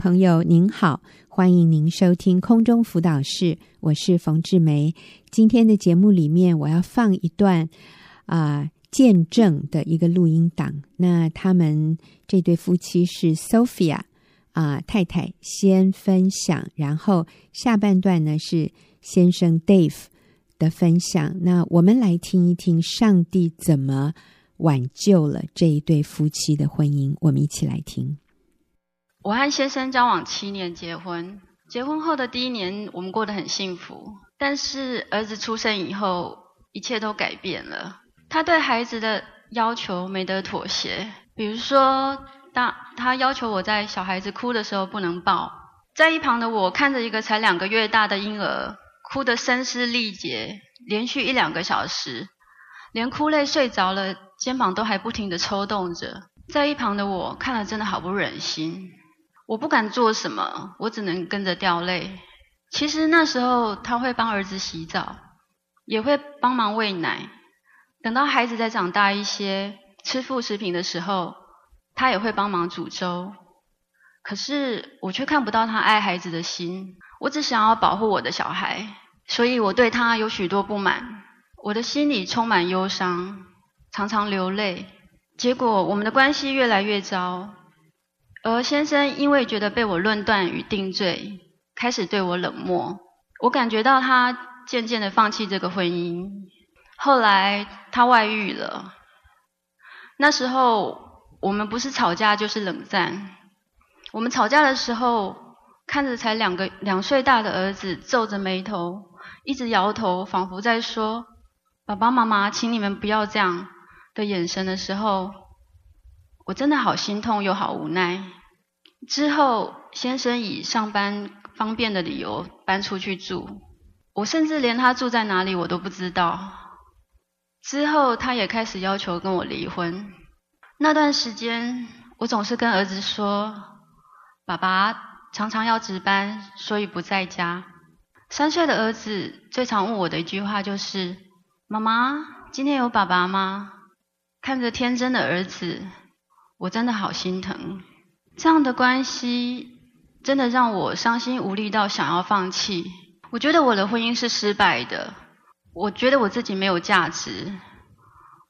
朋友您好，欢迎您收听空中辅导室，我是冯志梅。今天的节目里面，我要放一段啊、见证的一个录音档。那他们这对夫妻是 Sophia 啊、太太先分享，然后下半段呢是先生 Dave 的分享。那我们来听一听上帝怎么挽救了这一对夫妻的婚姻。我们一起来听。我和先生交往七年，结婚。结婚后的第一年，我们过得很幸福。但是儿子出生以后，一切都改变了。他对孩子的要求没得妥协。比如说，当他要求我在小孩子哭的时候不能抱，在一旁的我看着一个才两个月大的婴儿哭得声嘶力竭，连续一两个小时，连哭累睡着了，肩膀都还不停地抽动着。在一旁的我看了真的好不忍心。我不敢做什么，我只能跟着掉泪。其实那时候他会帮儿子洗澡，也会帮忙喂奶。等到孩子再长大一些，吃副食品的时候，他也会帮忙煮粥。可是我却看不到他爱孩子的心。我只想要保护我的小孩，所以我对他有许多不满。我的心里充满忧伤，常常流泪。结果我们的关系越来越糟。而先生因为觉得被我论断与定罪，开始对我冷漠。我感觉到他渐渐的放弃这个婚姻。后来他外遇了。那时候我们不是吵架就是冷战。我们吵架的时候，看着才两个两岁大的儿子皱着眉头，一直摇头，仿佛在说：“爸爸妈妈，请你们不要这样”的眼神的时候。我真的好心痛又好无奈。之后，先生以上班方便的理由搬出去住，我甚至连他住在哪里我都不知道。之后，他也开始要求跟我离婚。那段时间，我总是跟儿子说：“爸爸常常要值班，所以不在家。”三岁的儿子最常问我的一句话就是：“妈妈，今天有爸爸吗？”看着天真的儿子。我真的好心疼，这样的关系真的让我伤心无力到想要放弃。我觉得我的婚姻是失败的，我觉得我自己没有价值，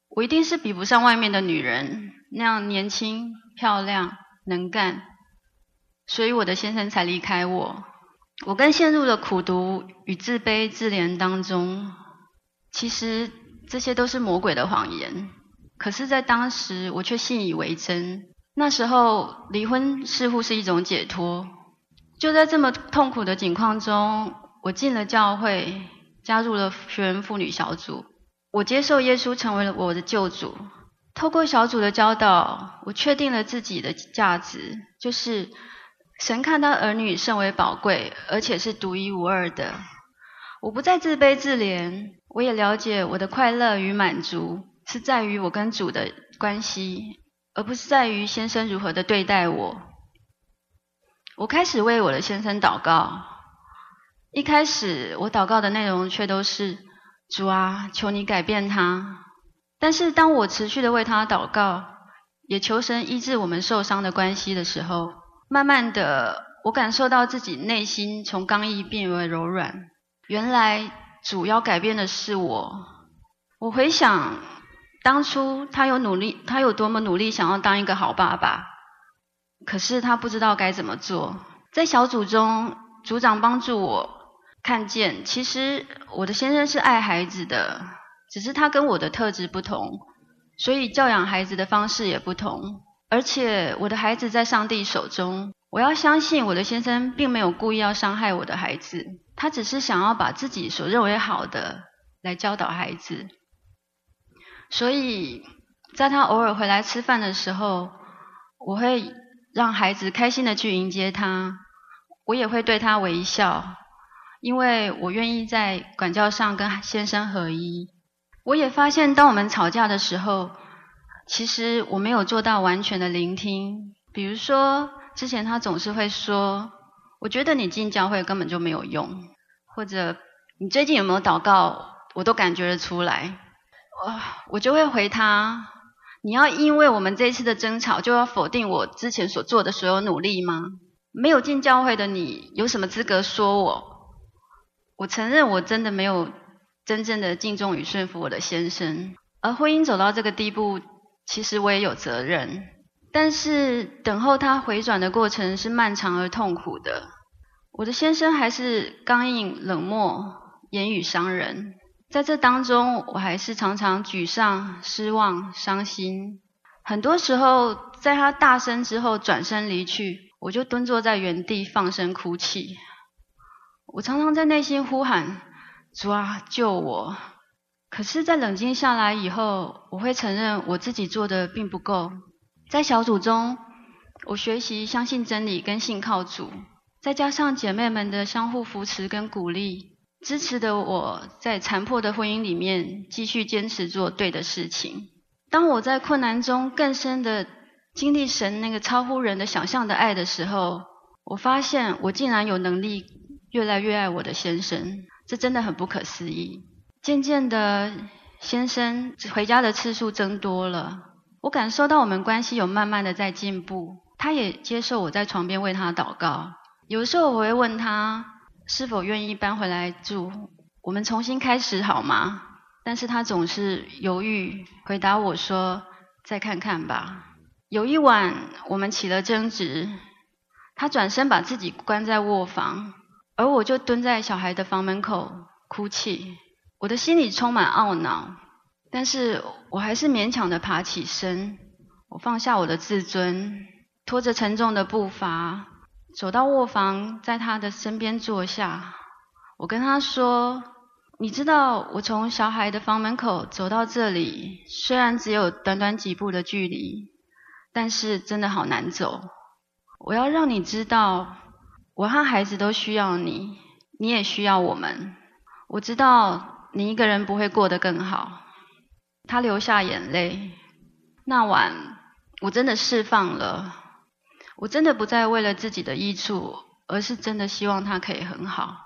我一定是比不上外面的女人那样年轻、漂亮、能干，所以我的先生才离开我。我更陷入了苦毒与自卑自怜当中。其实这些都是魔鬼的谎言。可是，在当时，我却信以为真。那时候，离婚似乎是一种解脱。就在这么痛苦的境况中，我进了教会，加入了学员妇女小组。我接受耶稣成为了我的救主。透过小组的教导，我确定了自己的价值，就是神看到儿女甚为宝贵，而且是独一无二的。我不再自卑自怜，我也了解我的快乐与满足。是在于我跟主的关系，而不是在于先生如何的对待我。我开始为我的先生祷告。一开始我祷告的内容却都是主啊，求你改变他。但是当我持续的为他祷告，也求神医治我们受伤的关系的时候，慢慢的我感受到自己内心从刚毅变为柔软。原来主要改变的是我。我回想。当初他有努力，他有多么努力，想要当一个好爸爸，可是他不知道该怎么做。在小组中，组长帮助我看见，其实我的先生是爱孩子的，只是他跟我的特质不同，所以教养孩子的方式也不同。而且我的孩子在上帝手中，我要相信我的先生并没有故意要伤害我的孩子，他只是想要把自己所认为好的来教导孩子。所以，在他偶尔回来吃饭的时候，我会让孩子开心的去迎接他，我也会对他微笑，因为我愿意在管教上跟先生合一。我也发现，当我们吵架的时候，其实我没有做到完全的聆听。比如说，之前他总是会说：“我觉得你进教会根本就没有用。”或者“你最近有没有祷告？”我都感觉得出来。我就会回他：“你要因为我们这次的争吵，就要否定我之前所做的所有努力吗？”没有进教会的你，有什么资格说我？我承认我真的没有真正的敬重与顺服我的先生，而婚姻走到这个地步，其实我也有责任。但是等候他回转的过程是漫长而痛苦的。我的先生还是刚硬、冷漠、言语伤人，在这当中，我还是常常沮丧、失望、伤心。很多时候，在他大声之后转身离去。我就蹲坐在原地，放声哭泣。我常常在内心呼喊：“主啊，救我！”可是，在冷静下来以后，我会承认我自己做的并不够。在小组中，我学习相信真理跟信靠主，再加上姐妹们的相互扶持跟鼓励，支持的我在残破的婚姻里面继续坚持做对的事情。当我在困难中更深的经历神那个超乎人的想象的爱的时候，我发现我竟然有能力越来越爱我的先生，这真的很不可思议。渐渐的，先生回家的次数增多了，我感受到我们关系有慢慢的在进步，他也接受我在床边为他祷告。有时候我会问他是否愿意搬回来住，我们重新开始好吗？但是他总是犹豫，回答我说再看看吧。有一晚，我们起了争执，他转身把自己关在卧房，而我就蹲在小孩的房门口哭泣。我的心里充满懊恼，但是我还是勉强的爬起身。我放下我的自尊，拖着沉重的步伐走到卧房，在他的身边坐下。我跟他说：“你知道，我从小孩的房门口走到这里，虽然只有短短几步的距离。”但是真的好难走，我要让你知道，我和孩子都需要你，你也需要我们。我知道你一个人不会过得更好。他流下眼泪。那晚我真的释放了，我真的不再为了自己的益处，而是真的希望他可以很好。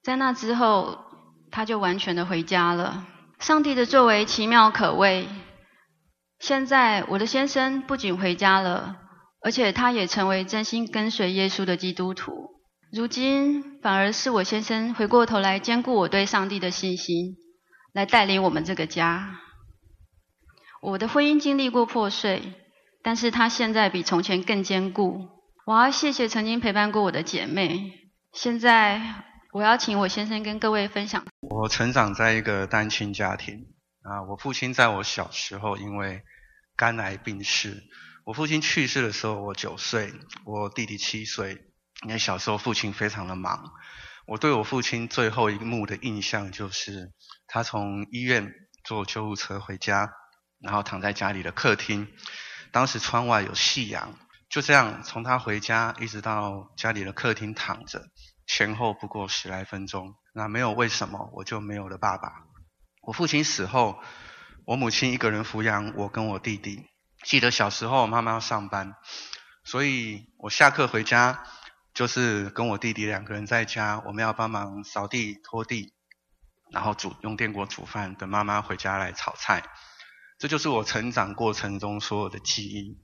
在那之后，他就完全的回家了。上帝的作为奇妙可畏。现在我的先生不仅回家了，而且他也成为真心跟随耶稣的基督徒。如今反而是我先生回过头来兼顾我对上帝的信心，来带领我们这个家。我的婚姻经历过破碎，但是他现在比从前更坚固。我要谢谢曾经陪伴过我的姐妹。现在我要请我先生跟各位分享。我成长在一个单亲家庭啊，我父亲在我小时候因为肝癌病逝，我父亲去世的时候我九岁，我弟弟七岁。因为小时候父亲非常的忙，我对我父亲最后一幕的印象就是他从医院坐救护车回家，然后躺在家里的客厅，当时窗外有夕阳，就这样从他回家一直到家里的客厅躺着，前后不过十来分钟。那没有为什么，我就没有了爸爸。我父亲死后。我母亲一个人抚养我跟我弟弟。记得小时候妈妈要上班，所以我下课回家就是跟我弟弟两个人在家，我们要帮忙扫地、拖地，然后煮用电锅煮饭，等妈妈回家来炒菜。这就是我成长过程中所有的记忆。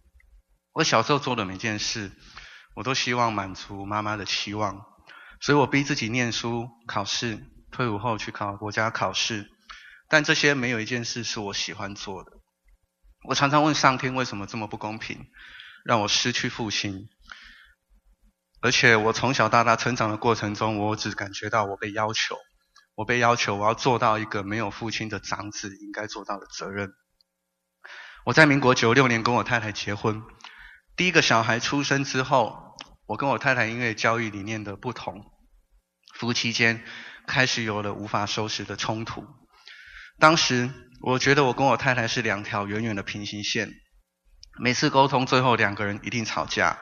我小时候做的每件事，我都希望满足妈妈的期望，所以我逼自己念书、考试，退伍后去考国家考试。但这些没有一件事是我喜欢做的。我常常问上天为什么这么不公平，让我失去父亲。而且我从小到大成长的过程中，我只感觉到我被要求，我被要求我要做到一个没有父亲的长子应该做到的责任。我在民国九六年跟我太太结婚，第一个小孩出生之后，我跟我太太因为教育理念的不同，夫妻间开始有了无法收拾的冲突。当时我觉得我跟我太太是两条远远的平行线，每次沟通最后两个人一定吵架。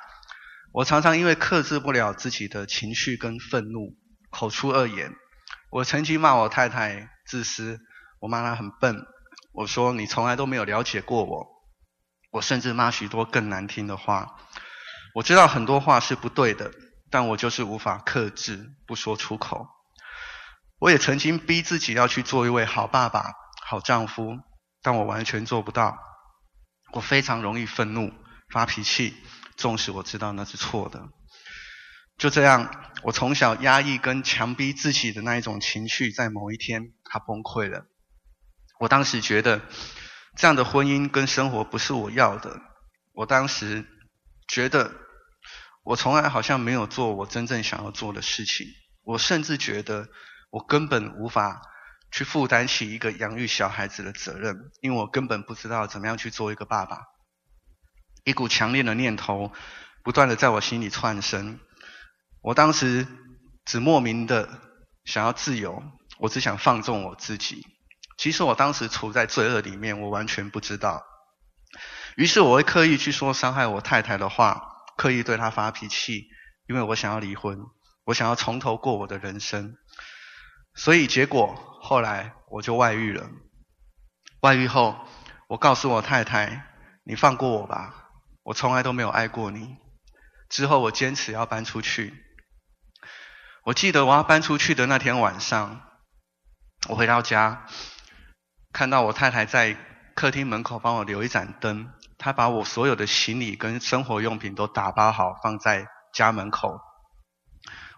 我常常因为克制不了自己的情绪跟愤怒，口出恶言。我曾经骂我太太自私，我骂她很笨。我说你从来都没有了解过我。我甚至骂许多更难听的话。我知道很多话是不对的，但我就是无法克制，不说出口。我也曾经逼自己要去做一位好爸爸、好丈夫，但我完全做不到。我非常容易愤怒、发脾气，纵使我知道那是错的。就这样，我从小压抑跟强逼自己的那一种情绪，在某一天它崩溃了。我当时觉得这样的婚姻跟生活不是我要的。我当时觉得我从来好像没有做我真正想要做的事情。我甚至觉得我根本无法去负担起一个养育小孩子的责任，因为我根本不知道怎么样去做一个爸爸。一股强烈的念头不断的在我心里窜升。我当时只莫名的想要自由，我只想放纵我自己。其实我当时处在罪恶里面，我完全不知道。于是我会刻意去说伤害我太太的话，刻意对她发脾气，因为我想要离婚，我想要从头过我的人生。所以结果后来我就外遇了。外遇后，我告诉我太太：“你放过我吧，我从来都没有爱过你。”之后我坚持要搬出去。我记得我要搬出去的那天晚上，我回到家，看到我太太在客厅门口帮我留一盏灯，她把我所有的行李跟生活用品都打包好放在家门口。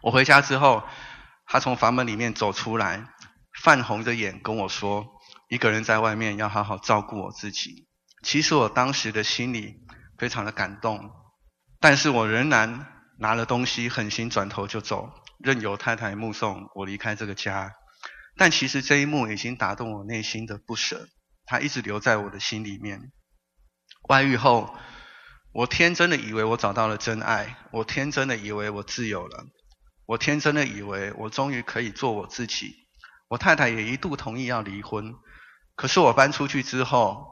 我回家之后，她从房门里面走出来，泛红着眼跟我说：“一个人在外面要好好照顾我自己。”其实我当时的心里非常的感动，但是我仍然拿了东西，狠心转头就走。任由太太目送我离开这个家，但其实这一幕已经打动我内心的不舍，它一直留在我的心里面。外遇后，我天真的以为我找到了真爱，我天真的以为我自由了，我天真的以为我终于可以做我自己。我太太也一度同意要离婚，可是我搬出去之后，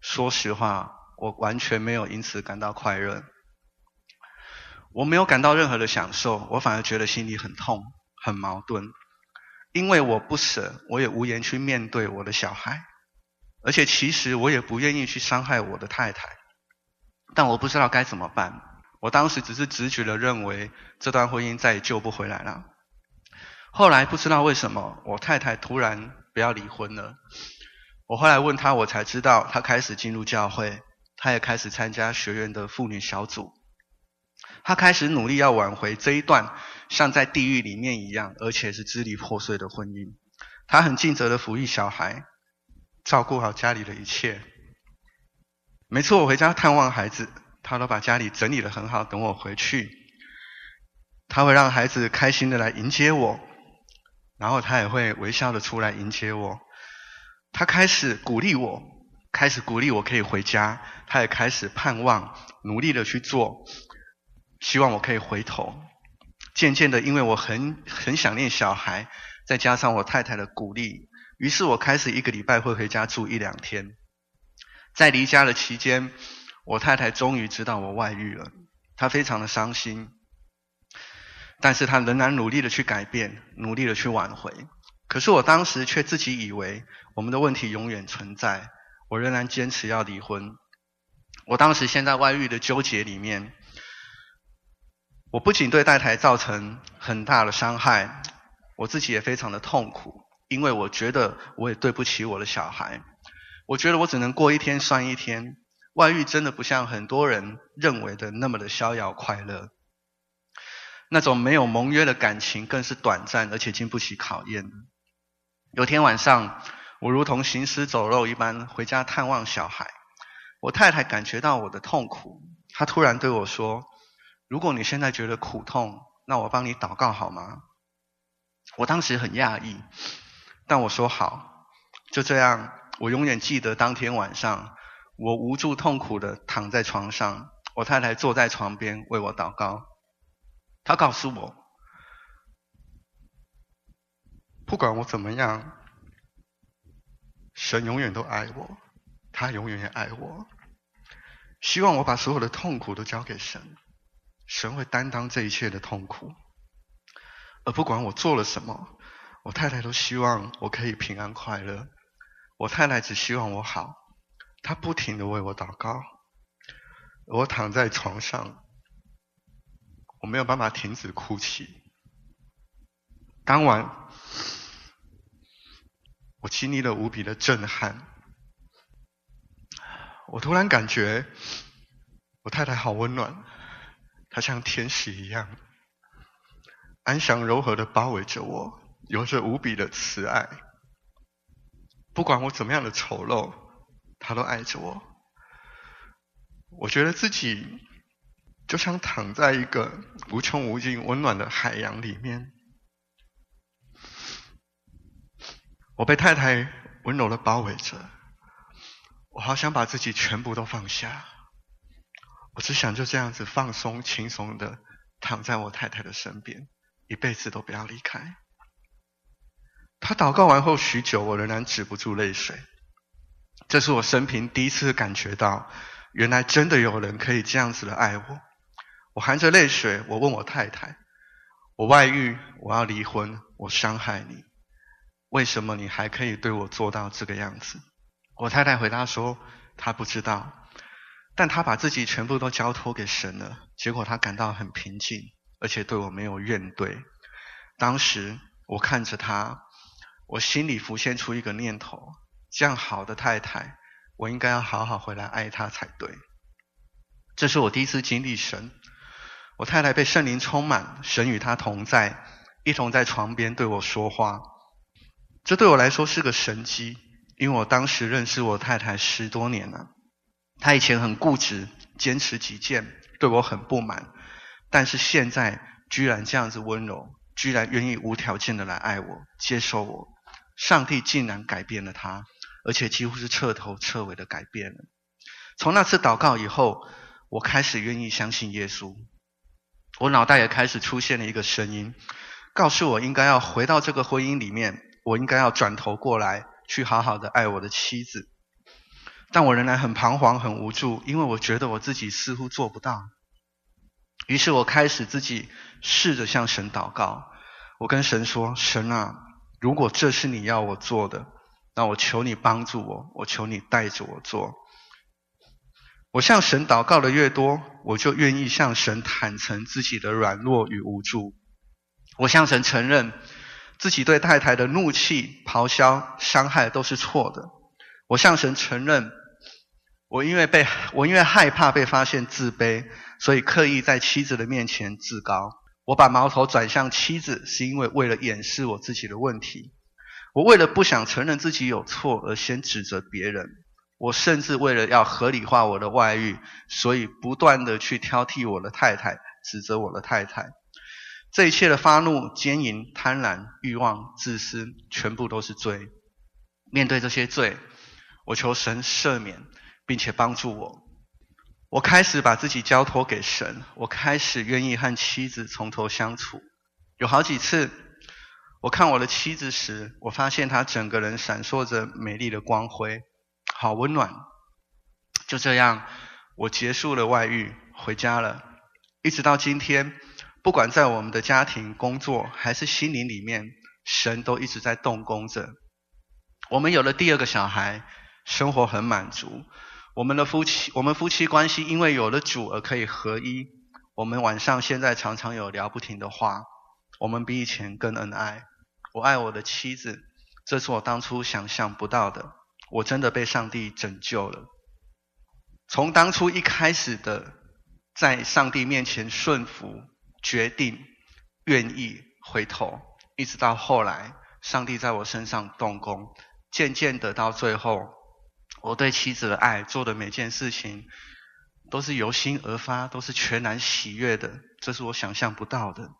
说实话，我完全没有因此感到快乐。我没有感到任何的享受，我反而觉得心里很痛、很矛盾，因为我不舍，我也无言去面对我的小孩，而且其实我也不愿意去伤害我的太太，但我不知道该怎么办。我当时只是直觉的认为这段婚姻再也救不回来了。后来不知道为什么，我太太突然不要离婚了。我后来问她，我才知道她开始进入教会，她也开始参加学院的妇女小组。他开始努力要挽回这一段像在地狱里面一样，而且是支离破碎的婚姻。他很尽责的抚育小孩，照顾好家里的一切。每次我回家探望孩子，他都把家里整理得很好，等我回去。他会让孩子开心的来迎接我，然后他也会微笑的出来迎接我。他开始鼓励我，开始鼓励我可以回家。他也开始盼望，努力的去做。希望我可以回头。渐渐的，因为我很很想念小孩，再加上我太太的鼓励，于是我开始一个礼拜会回家住一两天。在离家的期间，我太太终于知道我外遇了，她非常的伤心，但是她仍然努力的去改变，努力的去挽回。可是我当时却自己以为我们的问题永远存在，我仍然坚持要离婚。我当时陷在外遇的纠结里面。我不仅对太太造成很大的伤害，我自己也非常的痛苦，因为我觉得我也对不起我的小孩。我觉得我只能过一天算一天，外遇真的不像很多人认为的那么的逍遥快乐。那种没有盟约的感情更是短暂，而且经不起考验。有天晚上，我如同行尸走肉一般回家探望小孩，我太太感觉到我的痛苦，她突然对我说。如果你现在觉得苦痛，那我帮你祷告好吗？我当时很讶异，但我说好。就这样，我永远记得当天晚上，我无助痛苦的躺在床上，我太太坐在床边为我祷告。她告诉我，不管我怎么样，神永远都爱我，他永远也爱我。希望我把所有的痛苦都交给神。神会担当这一切的痛苦，而不管我做了什么，我太太都希望我可以平安快乐。我太太只希望我好，她不停的为我祷告。我躺在床上，我没有办法停止哭泣。当晚，我经历了无比的震撼。我突然感觉，我太太好温暖。他像天使一样，安详柔和的包围着我，有着无比的慈爱。不管我怎么样的丑陋，他都爱着我。我觉得自己就像躺在一个无穷无尽温暖的海洋里面。我被太太温柔的包围着，我好想把自己全部都放下。我只想就这样子放松、轻松的躺在我太太的身边，一辈子都不要离开。她祷告完后许久，我仍然止不住泪水。这是我生平第一次感觉到，原来真的有人可以这样子的爱我。我含着泪水，我问我太太：“我外遇，我要离婚，我伤害你，为什么你还可以对我做到这个样子？”我太太回答说：“她不知道。”但他把自己全部都交托给神了，结果他感到很平静，而且对我没有怨怼。当时我看着他，我心里浮现出一个念头：这样好的太太，我应该要好好回来爱她才对。这是我第一次经历神，我太太被圣灵充满，神与她同在，一同在床边对我说话。这对我来说是个神迹，因为我当时认识我太太十多年了。他以前很固执，坚持己见，对我很不满，但是现在居然这样子温柔，居然愿意无条件的来爱我，接受我。上帝竟然改变了他，而且几乎是彻头彻尾的改变了。从那次祷告以后，我开始愿意相信耶稣。我脑袋也开始出现了一个声音，告诉我应该要回到这个婚姻里面，我应该要转头过来，去好好的爱我的妻子。但我仍然很彷徨、很无助，因为我觉得我自己似乎做不到。于是我开始自己试着向神祷告。我跟神说：“神啊，如果这是你要我做的，那我求你帮助我，我求你带着我做。”我向神祷告的越多，我就愿意向神坦诚自己的软弱与无助。我向神承认自己对太太的怒气、咆哮、伤害都是错的。我向神承认。我因为被我因为害怕被发现自卑，所以刻意在妻子的面前自高。我把矛头转向妻子，是因为为了掩饰我自己的问题。我为了不想承认自己有错而先指责别人。我甚至为了要合理化我的外遇，所以不断地去挑剔我的太太，指责我的太太。这一切的发怒、奸淫、贪婪、欲望、自私，全部都是罪。面对这些罪，我求神赦免。并且帮助我，我开始把自己交托给神，我开始愿意和妻子从头相处。有好几次，我看我的妻子时，我发现她整个人闪烁着美丽的光辉，好温暖。就这样，我结束了外遇，回家了。一直到今天，不管在我们的家庭、工作，还是心灵里面，神都一直在动工着。我们有了第二个小孩，生活很满足。我们的夫妻，我们夫妻关系因为有了主而可以合一。我们晚上现在常常有聊不停的话。我们比以前更恩爱。我爱我的妻子，这是我当初想象不到的。我真的被上帝拯救了。从当初一开始的在上帝面前顺服、决定、愿意回头，一直到后来，上帝在我身上动工，渐渐的到最后。我对妻子的爱做的每件事情，都是由心而发，都是全然喜悦的，这是我想象不到的。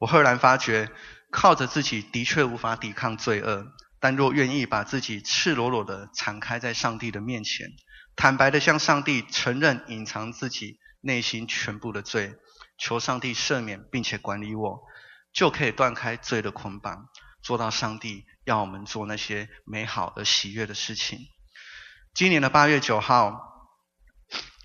我赫然发觉，靠着自己的确无法抵抗罪恶，但若愿意把自己赤裸裸的敞开在上帝的面前，坦白的向上帝承认隐藏自己内心全部的罪，求上帝赦免并且管理我，就可以断开罪的捆绑，做到上帝要我们做那些美好而喜悦的事情。今年的八月九号，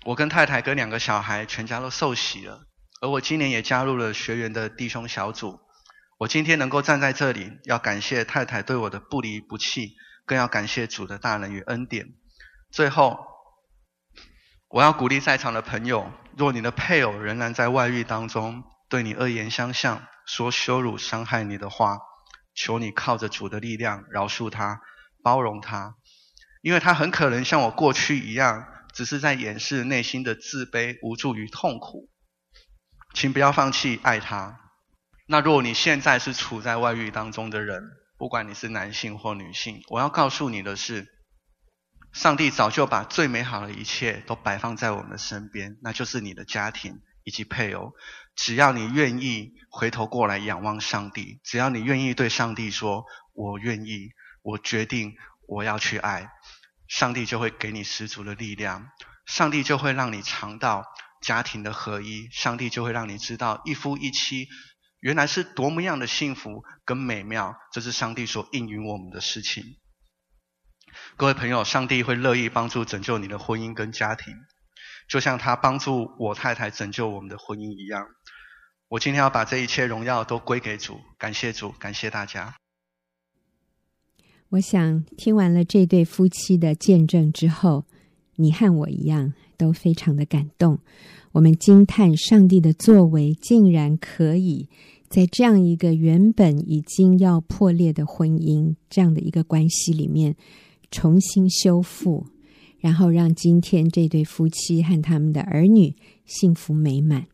我跟太太跟两个小孩全家都受洗了，而我今年也加入了学员的弟兄小组。我今天能够站在这里，要感谢太太对我的不离不弃，更要感谢主的大能与恩典。最后，我要鼓励在场的朋友，若你的配偶仍然在外遇当中，对你恶言相向，说羞辱伤害你的话，求你靠着主的力量饶恕他，包容他。因为他很可能像我过去一样，只是在掩饰内心的自卑、无助与痛苦。请不要放弃爱他。那如果你现在是处在外遇当中的人，不管你是男性或女性，我要告诉你的是，上帝早就把最美好的一切都摆放在我们身边，那就是你的家庭以及配偶。只要你愿意回头过来仰望上帝，只要你愿意对上帝说“我愿意，我决定，我要去爱”，上帝就会给你十足的力量，上帝就会让你尝到家庭的合一，上帝就会让你知道一夫一妻。原来是多么样的幸福跟美妙，这是上帝所应允我们的事情。各位朋友，上帝会乐意帮助拯救你的婚姻跟家庭，就像他帮助我太太拯救我们的婚姻一样。我今天要把这一切荣耀都归给主，感谢主，感谢大家。我想听完了这对夫妻的见证之后，你和我一样都非常的感动。我们惊叹上帝的作为，竟然可以在这样一个原本已经要破裂的婚姻这样的一个关系里面重新修复，然后让今天这对夫妻和他们的儿女幸福美满。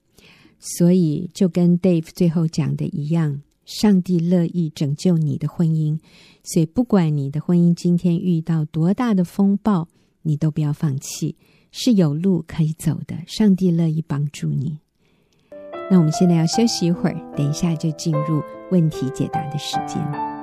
所以就跟 Dave 最后讲的一样，上帝乐意拯救你的婚姻，所以不管你的婚姻今天遇到多大的风暴，你都不要放弃。是有路可以走的，上帝乐意帮助你。那我们现在要休息一会儿，等一下就进入问题解答的时间。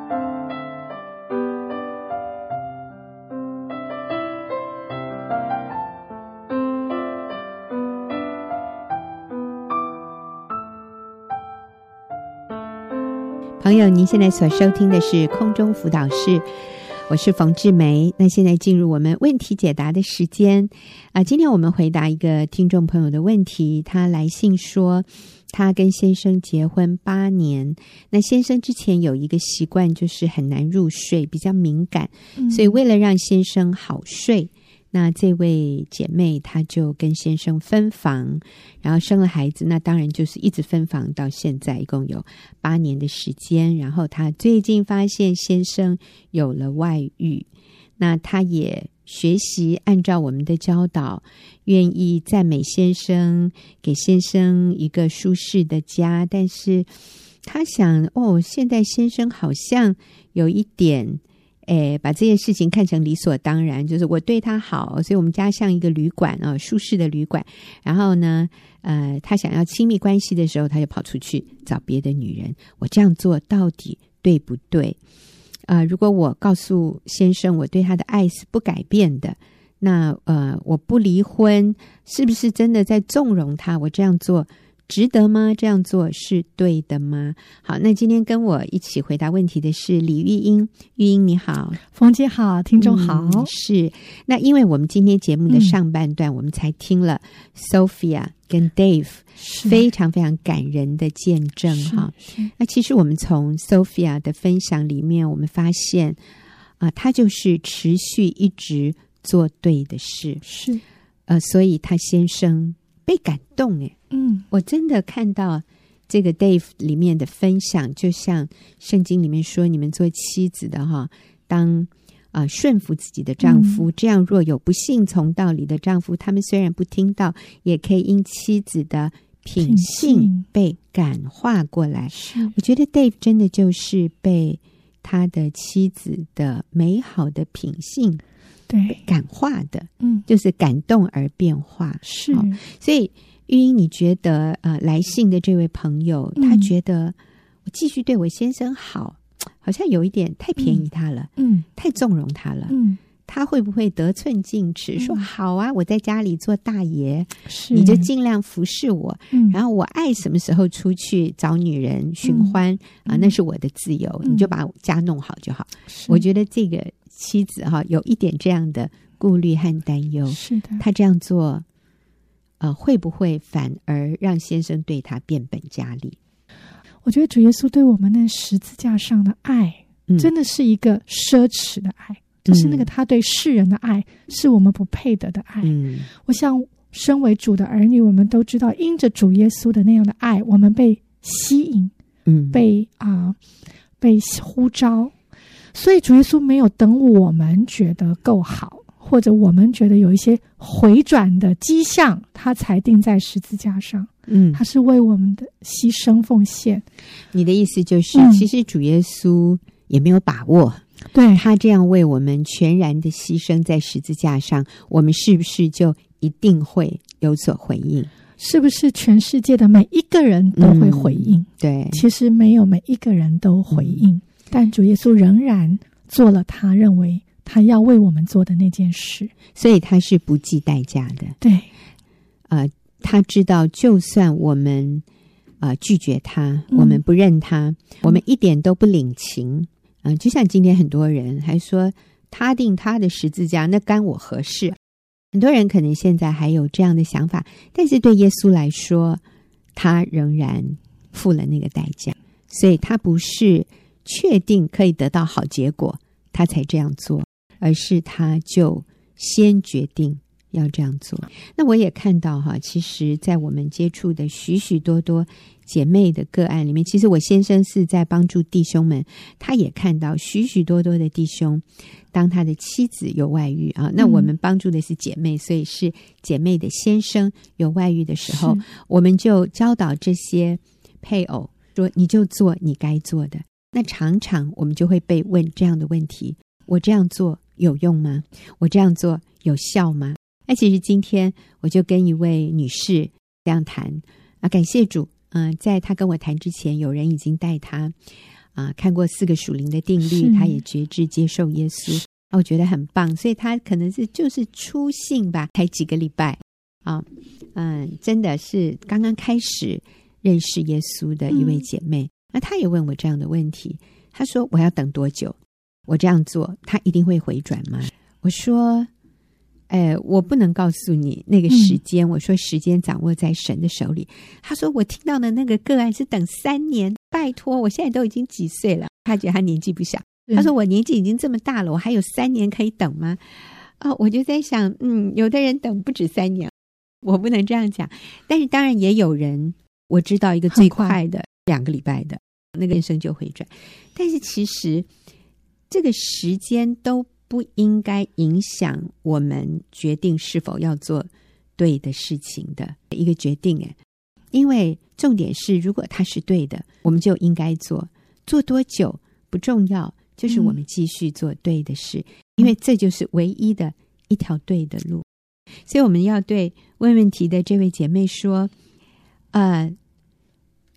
朋友，您现在所收听的是空中辅导室。我是冯志梅，那现在进入我们问题解答的时间啊。今天我们回答一个听众朋友的问题，他来信说，他跟先生结婚八年，那先生之前有一个习惯，就是很难入睡，比较敏感，所以为了让先生好睡。那这位姐妹，她就跟先生分房，然后生了孩子。那当然就是一直分房到现在，一共有八年的时间。然后她最近发现先生有了外遇，那她也学习按照我们的教导，愿意赞美先生，给先生一个舒适的家。但是她想，哦，现在先生好像有一点。诶，把这件事情看成理所当然，就是我对他好，所以我们家像一个旅馆啊，舒适的旅馆。然后呢，呃，他想要亲密关系的时候，他就跑出去找别的女人。我这样做到底对不对？呃，如果我告诉先生我对他的爱是不改变的，那呃，我不离婚，是不是真的在纵容他？我这样做。值得吗？这样做是对的吗？好，那今天跟我一起回答问题的是李玉英。玉英你好，冯姐好，听众好。嗯、是那因为我们今天节目的上半段，我们才听了 Sophia 跟 Dave 非常非常感人的见证哈。那其实我们从 Sophia 的分享里面，我们发现啊、呃，他就是持续一直做对的事，是呃，所以他先生被感动诶。嗯，我真的看到这个 Dave 里面的分享，就像圣经里面说，你们做妻子的哈，当啊、呃、顺服自己的丈夫，嗯、这样若有不信从道理的丈夫，他们虽然不听到，也可以因妻子的品性被感化过来。我觉得 Dave 真的就是被他的妻子的美好的品性对。感化的，嗯，就是感动而变化，是，所以。玉英，你觉得呃，来信的这位朋友，他觉得我继续对我先生好，好像有一点太便宜他了，嗯，太纵容他了，嗯，他会不会得寸进尺？说好啊，我在家里做大爷，是。你就尽量服侍我，然后我爱什么时候出去找女人寻欢啊，那是我的自由，你就把家弄好就好。我觉得这个妻子哈，有一点这样的顾虑和担忧，是的，他这样做。呃，会不会反而让先生对他变本加厉？我觉得主耶稣对我们那十字架上的爱，嗯、真的是一个奢侈的爱，嗯、就是那个他对世人的爱，是我们不配得的爱。嗯、我想，身为主的儿女，我们都知道，因着主耶稣的那样的爱，我们被吸引，嗯，被啊、呃，被呼召，所以主耶稣没有等我们觉得够好。或者我们觉得有一些回转的迹象，他才钉在十字架上。嗯，他是为我们的牺牲奉献。你的意思就是，嗯、其实主耶稣也没有把握，对他这样为我们全然的牺牲在十字架上，我们是不是就一定会有所回应？是不是全世界的每一个人都会回应？嗯、对，其实没有每一个人都回应，嗯、但主耶稣仍然做了他认为他要为我们做的那件事，所以他是不计代价的。对，呃，他知道，就算我们呃拒绝他，我们不认他，嗯、我们一点都不领情，嗯、呃，就像今天很多人还说他定他的十字架，那干我何事？很多人可能现在还有这样的想法，但是对耶稣来说，他仍然付了那个代价，所以他不是确定可以得到好结果，他才这样做，而是他就先决定要这样做。那我也看到哈，其实，在我们接触的许许多多姐妹的个案里面，其实我先生是在帮助弟兄们，他也看到许许多多的弟兄。当他的妻子有外遇啊，那我们帮助的是姐妹，嗯、所以是姐妹的先生有外遇的时候，我们就教导这些配偶说：“你就做你该做的。”那常常我们就会被问这样的问题：“我这样做有用吗？我这样做有效吗？”那其实今天我就跟一位女士这样谈啊，感谢主，嗯、呃，在她跟我谈之前，有人已经带她。啊，看过四个属灵的定律，她也觉知接受耶稣，啊，我觉得很棒。所以她可能是就是初信吧，才几个礼拜啊，嗯，真的是刚刚开始认识耶稣的一位姐妹。那她、嗯、也问我这样的问题，她说：“我要等多久？我这样做，他一定会回转吗？”我说。哎，我不能告诉你那个时间。嗯、我说时间掌握在神的手里。他说我听到的那个个案是等三年。拜托，我现在都已经几岁了？他觉得他年纪不小。嗯、他说我年纪已经这么大了，我还有三年可以等吗？哦，我就在想，嗯，有的人等不止三年，我不能这样讲。但是当然也有人，我知道一个最快的快两个礼拜的那个人生就回转。但是其实这个时间都。不应该影响我们决定是否要做对的事情的一个决定，哎，因为重点是，如果它是对的，我们就应该做。做多久不重要，就是我们继续做对的事，嗯、因为这就是唯一的一条对的路。所以我们要对问问题的这位姐妹说：呃，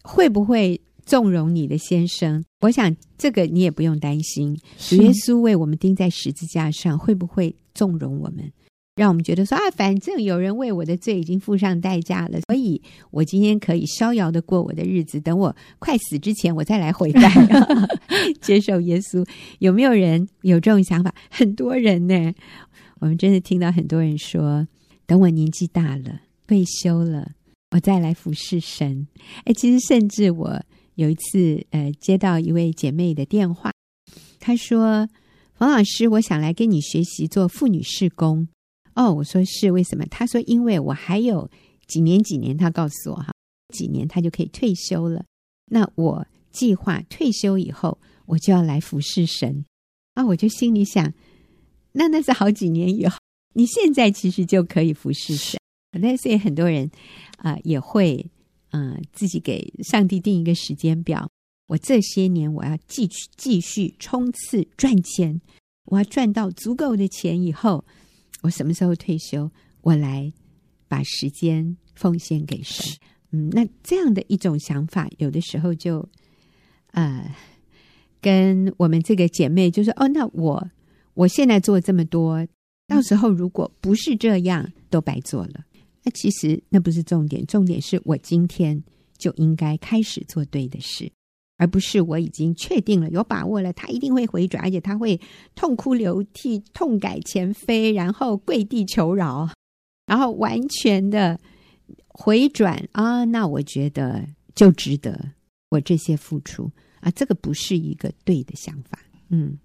会不会？纵容你的先生，我想这个你也不用担心。主耶稣为我们钉在十字架上，会不会纵容我们，让我们觉得说啊，反正有人为我的罪已经付上代价了，所以我今天可以逍遥的过我的日子，等我快死之前，我再来悔改，接受耶稣。有没有人有这种想法？很多人呢，我们真的听到很多人说，等我年纪大了，退休了，我再来服侍神。哎，其实甚至我。有一次，呃，接到一位姐妹的电话，她说：“冯老师，我想来跟你学习做妇女事工。”哦，我说是，为什么？她说：“因为我还有几年几年，她告诉我哈，几年她就可以退休了。那我计划退休以后，我就要来服侍神。”啊，我就心里想，那那是好几年以后，你现在其实就可以服侍神。那所以很多人啊，也会。嗯，自己给上帝定一个时间表。我这些年我要继续继续冲刺赚钱，我要赚到足够的钱以后，我什么时候退休，我来把时间奉献给神。嗯，那这样的一种想法，有的时候就呃，跟我们这个姐妹就说：“哦，那我我现在做这么多，到时候如果不是这样，都白做了。”那其实那不是重点，重点是我今天就应该开始做对的事，而不是我已经确定了、有把握了，他一定会回转，而且他会痛哭流涕、痛改前非，然后跪地求饶，然后完全的回转啊！那我觉得就值得我这些付出啊！这个不是一个对的想法，嗯，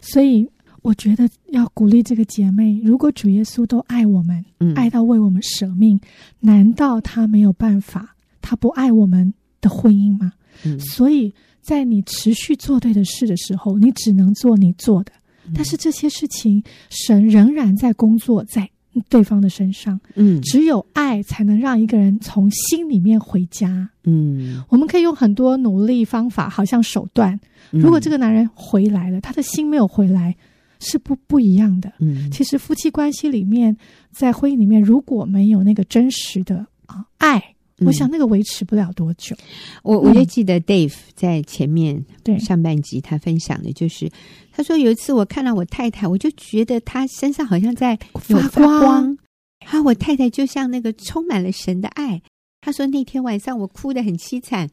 所以。我觉得要鼓励这个姐妹，如果主耶稣都爱我们，嗯、爱到为我们舍命，难道他没有办法？他不爱我们的婚姻吗？嗯、所以在你持续做对的事的时候，你只能做你做的。嗯、但是这些事情，神仍然在工作，在对方的身上。嗯，只有爱才能让一个人从心里面回家。嗯，我们可以用很多努力方法，好像手段。如果这个男人回来了，他的心没有回来，是不不一样的。嗯，其实夫妻关系里面，在婚姻里面，如果没有那个真实的啊爱。我想那个维持不了多久。嗯、我我就记得 Dave 在前面对上半集他分享的就是，他说有一次我看到我太太，我就觉得她身上好像在发光。啊，我太太就像那个充满了神的爱。他说那天晚上我哭得很凄惨，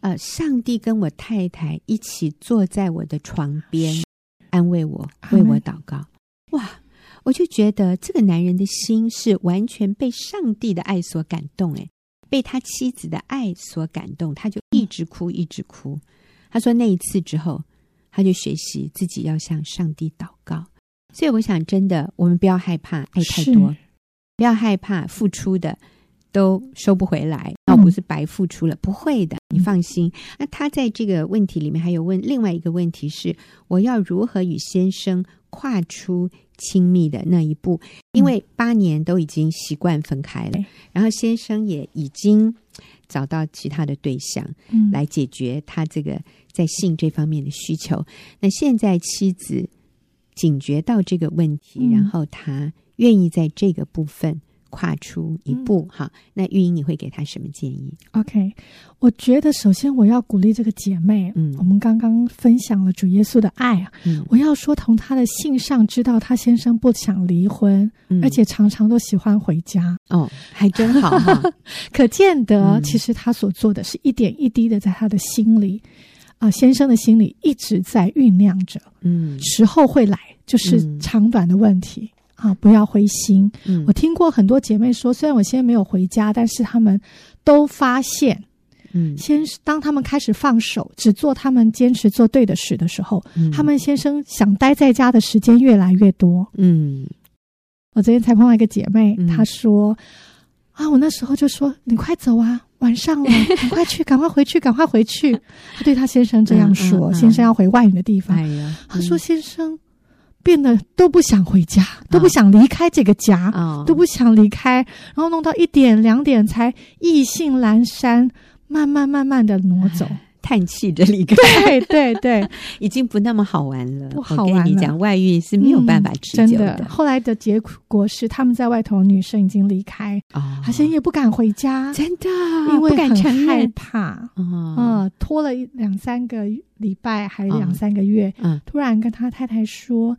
呃，上帝跟我太太一起坐在我的床边安慰我，为我祷告。哇，我就觉得这个男人的心是完全被上帝的爱所感动，诶。被他妻子的爱所感动，他就一直哭，一直哭。他说那一次之后，他就学习自己要向上帝祷告。所以我想，真的，我们不要害怕爱太多，不要害怕付出的都收不回来，倒不是白付出了，不会的，你放心。那他在这个问题里面还有问另外一个问题是：我要如何与先生跨出亲密的那一步，因为八年都已经习惯分开了，嗯、然后先生也已经找到其他的对象，嗯，来解决他这个在性这方面的需求。那现在妻子警觉到这个问题，嗯、然后他愿意在这个部分。跨出一步，哈、嗯，那玉英你会给他什么建议？OK，我觉得首先我要鼓励这个姐妹，嗯，我们刚刚分享了主耶稣的爱啊，嗯，我要说从她的信上知道她先生不想离婚，嗯，而且常常都喜欢回家，哦，还真好哈，可见得其实他所做的是一点一滴的在他的心里啊、呃，先生的心里一直在酝酿着，嗯，时候会来，就是长短的问题。嗯啊，不要灰心。嗯，我听过很多姐妹说，虽然我现在没有回家，但是他们都发现，嗯，先当他们开始放手，只做他们坚持做对的事的时候，嗯，他们先生想待在家的时间越来越多。嗯，我昨天才碰到一个姐妹，嗯，她说：“啊，我那时候就说你快走啊，晚上了，赶快去，赶快回去，赶快回去。”她对她先生这样说，嗯嗯嗯，先生要回外面的地方。她说：“先生。”变得都不想回家，都不想离开这个家，哦、都不想离开，然后弄到一点两点才意兴阑珊，慢慢慢慢的挪走，叹气的离开。对对对，已经不那么好玩了。不好玩了。我跟你讲，外遇是没有办法持久的。嗯、真的，后来的结果是，他们在外头，女生已经离开，哦、好像也不敢回家，真的，因为很害不怕。啊、嗯，拖了两三个礼拜，还两三个月，突然跟他太太说。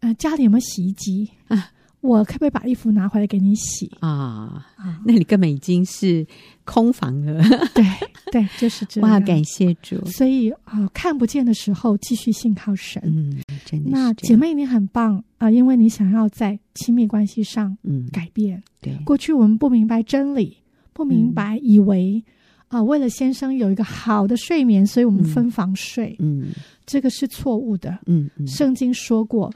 呃，家里有没有洗衣机啊？我可不可以把衣服拿回来给你洗啊？啊，那你根本已经是空房了。对对，就是这样。哇，感谢主！所以啊、呃，看不见的时候，继续信靠神。嗯，真的。那姐妹，你很棒啊、呃，因为你想要在亲密关系上嗯改变。对，过去我们不明白真理，不明白，嗯、以为啊、呃，为了先生有一个好的睡眠，所以我们分房睡。嗯，嗯这个是错误的。嗯，嗯圣经说过。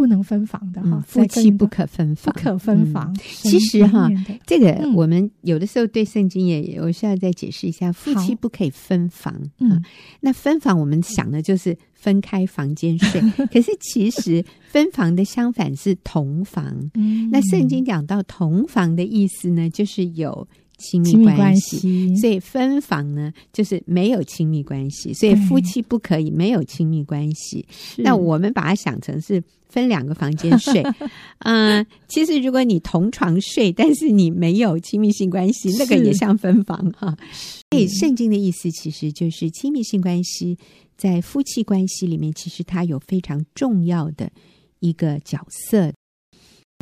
不能分房的哈、嗯，夫妻不可分房，不可分房。嗯、其实哈，这个我们有的时候对圣经也，我需要再解释一下，夫妻不可以分房。嗯、啊，那分房我们想的就是分开房间睡，可是其实分房的相反是同房。嗯，那圣经讲到同房的意思呢，就是有。亲密关系，所以分房呢，就是没有亲密关系，所以夫妻不可以没有亲密关系。那我们把它想成是分两个房间睡，嗯、呃，其实如果你同床睡，但是你没有亲密性关系，那个也像分房哈。所以圣经的意思其实就是亲密性关系在夫妻关系里面，其实它有非常重要的一个角色。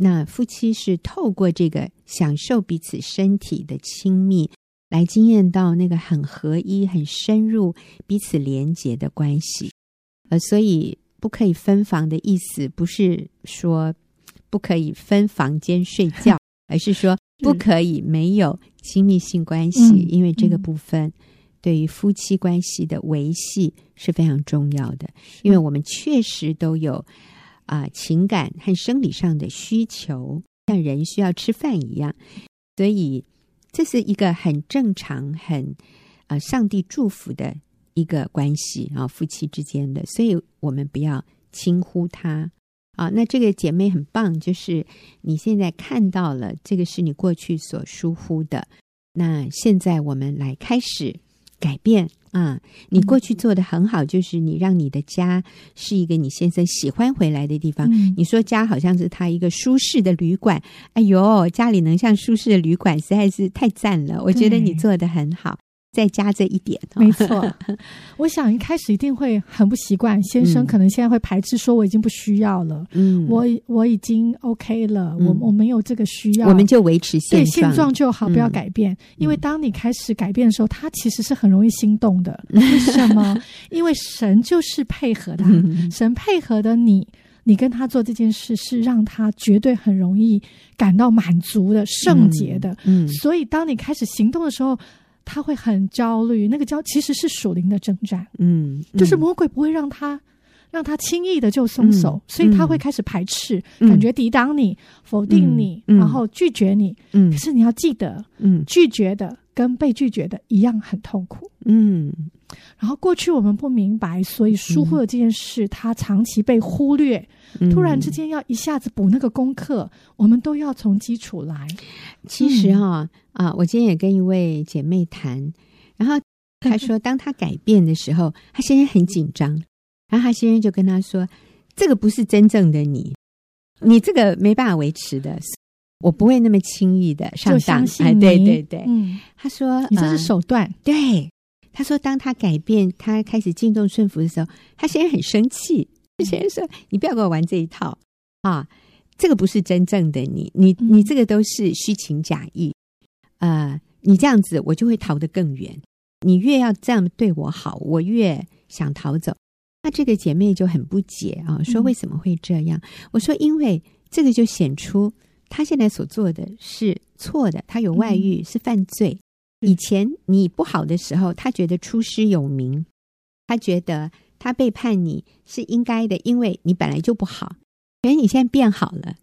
那夫妻是透过这个享受彼此身体的亲密，来经验到那个很合一、很深入、彼此连结的关系。呃，所以不可以分房的意思，不是说不可以分房间睡觉，而是说不可以没有亲密性关系，嗯、因为这个部分对于夫妻关系的维系是非常重要的。因为我们确实都有。啊，情感和生理上的需求，像人需要吃饭一样，所以这是一个很正常、很啊，上帝祝福的一个关系啊，夫妻之间的，所以我们不要轻忽他啊，那这个姐妹很棒，就是你现在看到了这个是你过去所疏忽的，那现在我们来开始改变啊！你过去做的很好，就是你让你的家是一个你先生喜欢回来的地方。嗯、你说家好像是他一个舒适的旅馆，哎呦，家里能像舒适的旅馆，实在是太赞了！我觉得你做的很好。再加这一点，没错。我想一开始一定会很不习惯，先生可能现在会排斥，说我已经不需要了。嗯，我我已经 OK 了，嗯、我我没有这个需要，我们就维持现状，对，现状就好，不要改变。嗯、因为当你开始改变的时候，他其实是很容易心动的。为什么？因为神就是配合他，嗯、神配合的你，你跟他做这件事是让他绝对很容易感到满足的、圣洁的。嗯，嗯所以当你开始行动的时候。他会很焦虑，那个焦其实是属灵的征战，嗯，嗯，就是魔鬼不会让他让他轻易的就松手，嗯、所以他会开始排斥，嗯、感觉抵挡你、否定你，嗯、然后拒绝你。嗯，可是你要记得，嗯，拒绝的跟被拒绝的一样很痛苦，嗯。然后过去我们不明白，所以疏忽了这件事，他、嗯、长期被忽略。突然之间要一下子补那个功课，嗯、我们都要从基础来。其实哈、啊，我今天也跟一位姐妹谈，然后她说，当她改变的时候，她先生很紧张，然后她先生就跟她说：“这个不是真正的你，你这个没办法维持的，我不会那么轻易的上当。”哎，对对对，嗯，他说：“你这是手段。呃”对，他说：“当他改变，他开始敬重顺服的时候，他先生很生气。”先生说：“你不要跟我玩这一套啊！这个不是真正的你，你你这个都是虚情假意。呃，你这样子，我就会逃得更远。你越要这样对我好，我越想逃走。那这个姐妹就很不解啊，说为什么会这样？我说，因为这个就显出他现在所做的是错的，他有外遇是犯罪。以前你不好的时候，他觉得出师有名，他觉得。”他背叛你是应该的，因为你本来就不好。可是你现在变好了，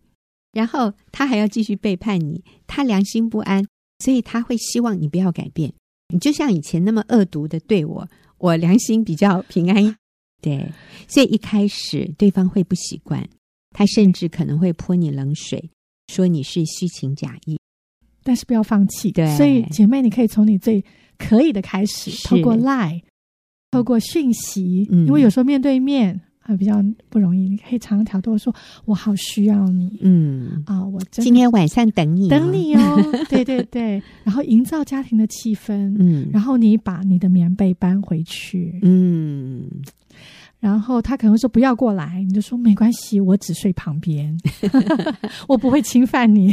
然后他还要继续背叛你，他良心不安，所以他会希望你不要改变。你就像以前那么恶毒的对我，我良心比较平安。对，所以一开始对方会不习惯，他甚至可能会泼你冷水，说你是虚情假意。但是不要放弃。对，所以姐妹，你可以从你最可以的开始，透过 Line。透过讯息，因为有时候面对面还比较不容易，你可以长条多说，我好需要你，嗯。啊，我今天晚上等你，等你哦，对对对，然后营造家庭的气氛，嗯，然后你把你的棉被搬回去，嗯，然后他可能会说不要过来，你就说没关系，我只睡旁边，我不会侵犯你。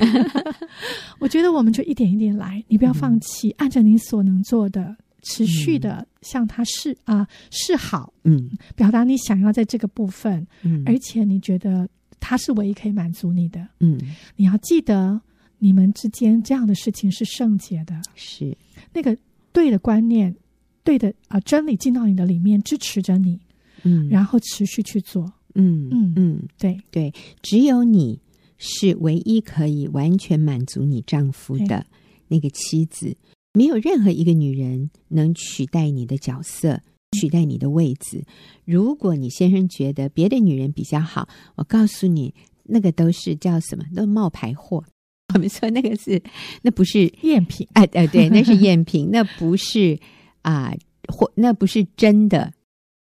我觉得我们就一点一点来，你不要放弃，按照你所能做的。持续的向他示啊示好，嗯，表达你想要在这个部分，嗯，而且你觉得他是唯一可以满足你的，嗯，你要记得你们之间这样的事情是圣洁的，是。那个对的观念，对的啊真理进到你的里面支持着你，嗯，然后持续去做，嗯嗯嗯，对对，只有你是唯一可以完全满足你丈夫的那个妻子。没有任何一个女人能取代你的角色，取代你的位置。如果你先生觉得别的女人比较好，我告诉你，那个都是叫什么？都是冒牌货。我们说那个是，那不是赝品。哎哎，对，那是赝品，那不是啊，或那不是真的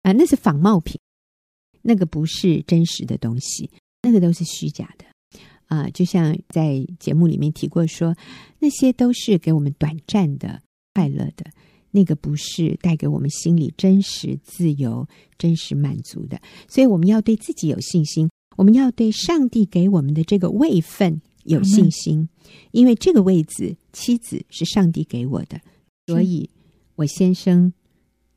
啊，那是仿冒品，那个不是真实的东西，那个都是虚假的。啊，就像在节目里面提过说，那些都是给我们短暂的快乐的，那个不是带给我们心里真实自由、真实满足的。所以我们要对自己有信心，我们要对上帝给我们的这个位分有信心，因为这个位子妻子是上帝给我的，所以我先生。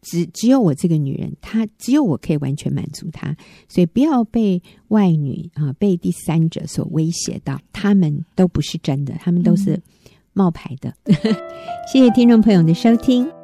只只有我这个女人，她只有我可以完全满足她，所以不要被外女啊，被第三者所威胁到，他们都不是真的，他们都是冒牌的。嗯、谢谢听众朋友的收听。